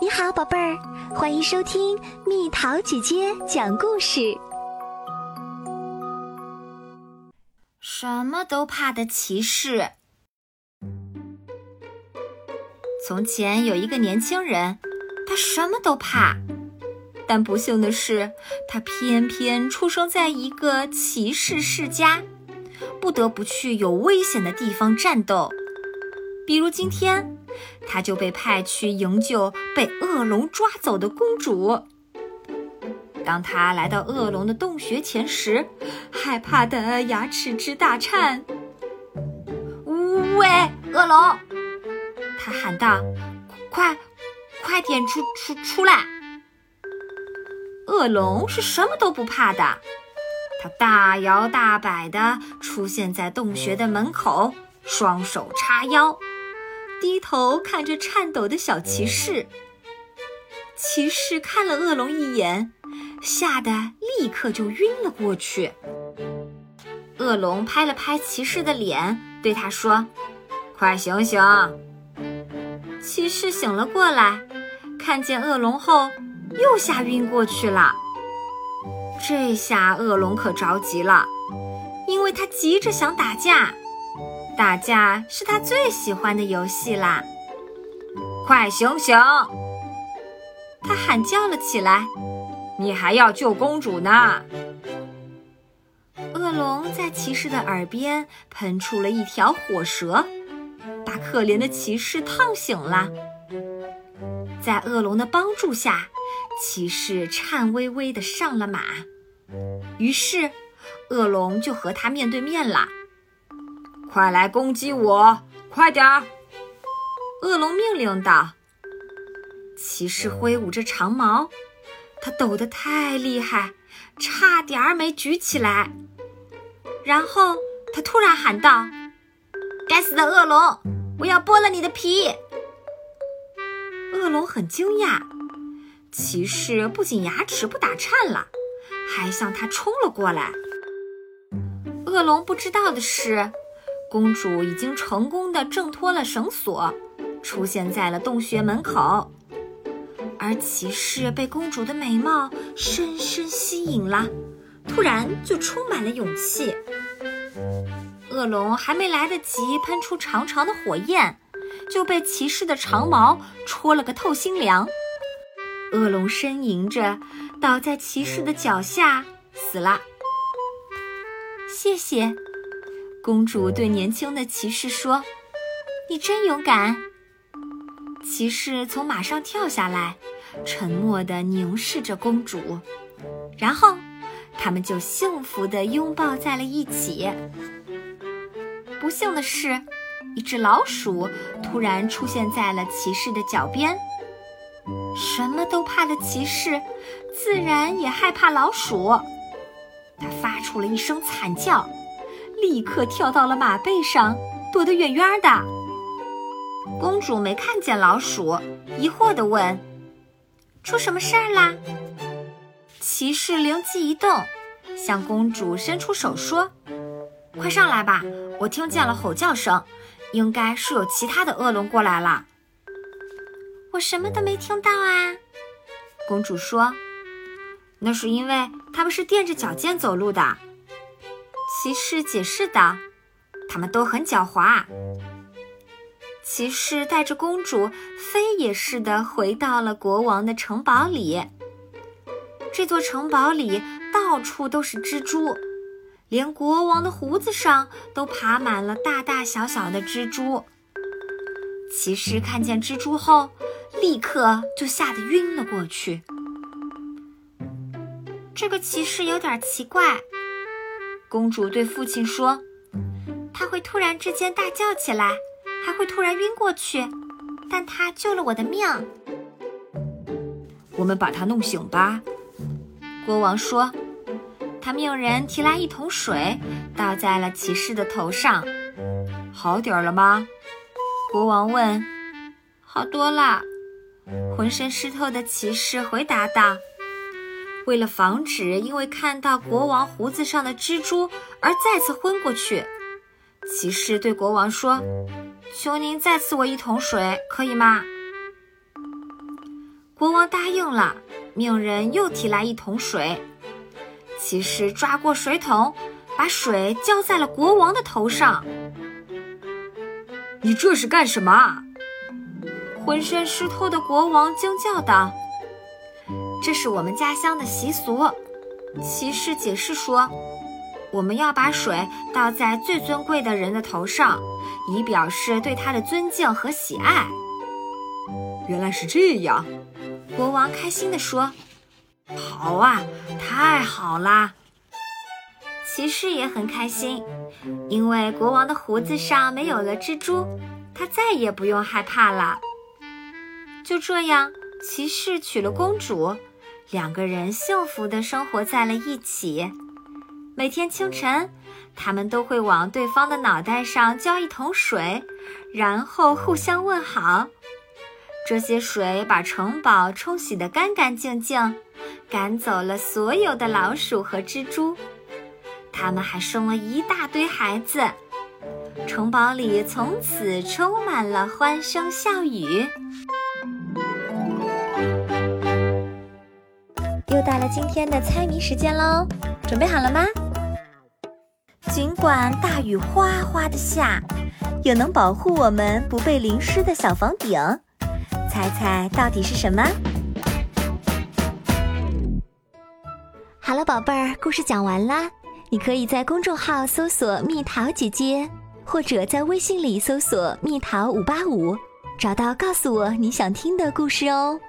你好，宝贝儿，欢迎收听蜜桃姐姐讲故事。什么都怕的骑士。从前有一个年轻人，他什么都怕，但不幸的是，他偏偏出生在一个骑士世家，不得不去有危险的地方战斗，比如今天。他就被派去营救被恶龙抓走的公主。当他来到恶龙的洞穴前时，害怕的牙齿直打颤。喂，恶龙！他喊道：“快，快点出出出来！”恶龙是什么都不怕的，他大摇大摆地出现在洞穴的门口，双手叉腰。低头看着颤抖的小骑士，骑士看了恶龙一眼，吓得立刻就晕了过去。恶龙拍了拍骑士的脸，对他说：“快醒醒！”骑士醒了过来，看见恶龙后又吓晕过去了。这下恶龙可着急了，因为他急着想打架。打架是他最喜欢的游戏啦！快醒醒！他喊叫了起来：“你还要救公主呢！”恶龙在骑士的耳边喷出了一条火蛇，把可怜的骑士烫醒了。在恶龙的帮助下，骑士颤巍巍地上了马。于是，恶龙就和他面对面了。快来攻击我！快点儿！恶龙命令道。骑士挥舞着长矛，他抖得太厉害，差点儿没举起来。然后他突然喊道：“该死的恶龙，我要剥了你的皮！”恶龙很惊讶，骑士不仅牙齿不打颤了，还向他冲了过来。恶龙不知道的是。公主已经成功的挣脱了绳索，出现在了洞穴门口，而骑士被公主的美貌深深吸引了，突然就充满了勇气。恶龙还没来得及喷出长长的火焰，就被骑士的长矛戳了个透心凉。恶龙呻吟着倒在骑士的脚下，死了。谢谢。公主对年轻的骑士说：“你真勇敢。”骑士从马上跳下来，沉默地凝视着公主，然后他们就幸福地拥抱在了一起。不幸的是，一只老鼠突然出现在了骑士的脚边。什么都怕的骑士，自然也害怕老鼠。他发出了一声惨叫。立刻跳到了马背上，躲得远远的。公主没看见老鼠，疑惑地问：“出什么事儿啦？”骑士灵机一动，向公主伸出手说：“快上来吧，我听见了吼叫声，应该是有其他的恶龙过来了。”我什么都没听到啊！公主说：“那是因为他们是垫着脚尖走路的。”骑士解释道：“他们都很狡猾。”骑士带着公主飞也似的回到了国王的城堡里。这座城堡里到处都是蜘蛛，连国王的胡子上都爬满了大大小小的蜘蛛。骑士看见蜘蛛后，立刻就吓得晕了过去。这个骑士有点奇怪。公主对父亲说：“他会突然之间大叫起来，还会突然晕过去，但他救了我的命。”我们把他弄醒吧。”国王说。他命人提来一桶水，倒在了骑士的头上。“好点儿了吗？”国王问。“好多了。”浑身湿透的骑士回答道。为了防止因为看到国王胡子上的蜘蛛而再次昏过去，骑士对国王说：“求您再赐我一桶水，可以吗？”国王答应了，命人又提来一桶水。骑士抓过水桶，把水浇在了国王的头上。你这是干什么？浑身湿透的国王惊叫道：“这是我们家乡的习俗。”骑士解释说：“我们要把水倒在最尊贵的人的头上，以表示对他的尊敬和喜爱。”原来是这样，国王开心地说：“好啊，太好啦！”骑士也很开心，因为国王的胡子上没有了蜘蛛，他再也不用害怕了。就这样，骑士娶了公主。两个人幸福地生活在了一起。每天清晨，他们都会往对方的脑袋上浇一桶水，然后互相问好。这些水把城堡冲洗得干干净净，赶走了所有的老鼠和蜘蛛。他们还生了一大堆孩子，城堡里从此充满了欢声笑语。到了今天的猜谜时间喽，准备好了吗？尽管大雨哗哗的下，有能保护我们不被淋湿的小房顶，猜猜到底是什么？好了，宝贝儿，故事讲完啦。你可以在公众号搜索“蜜桃姐姐”，或者在微信里搜索“蜜桃五八五”，找到告诉我你想听的故事哦。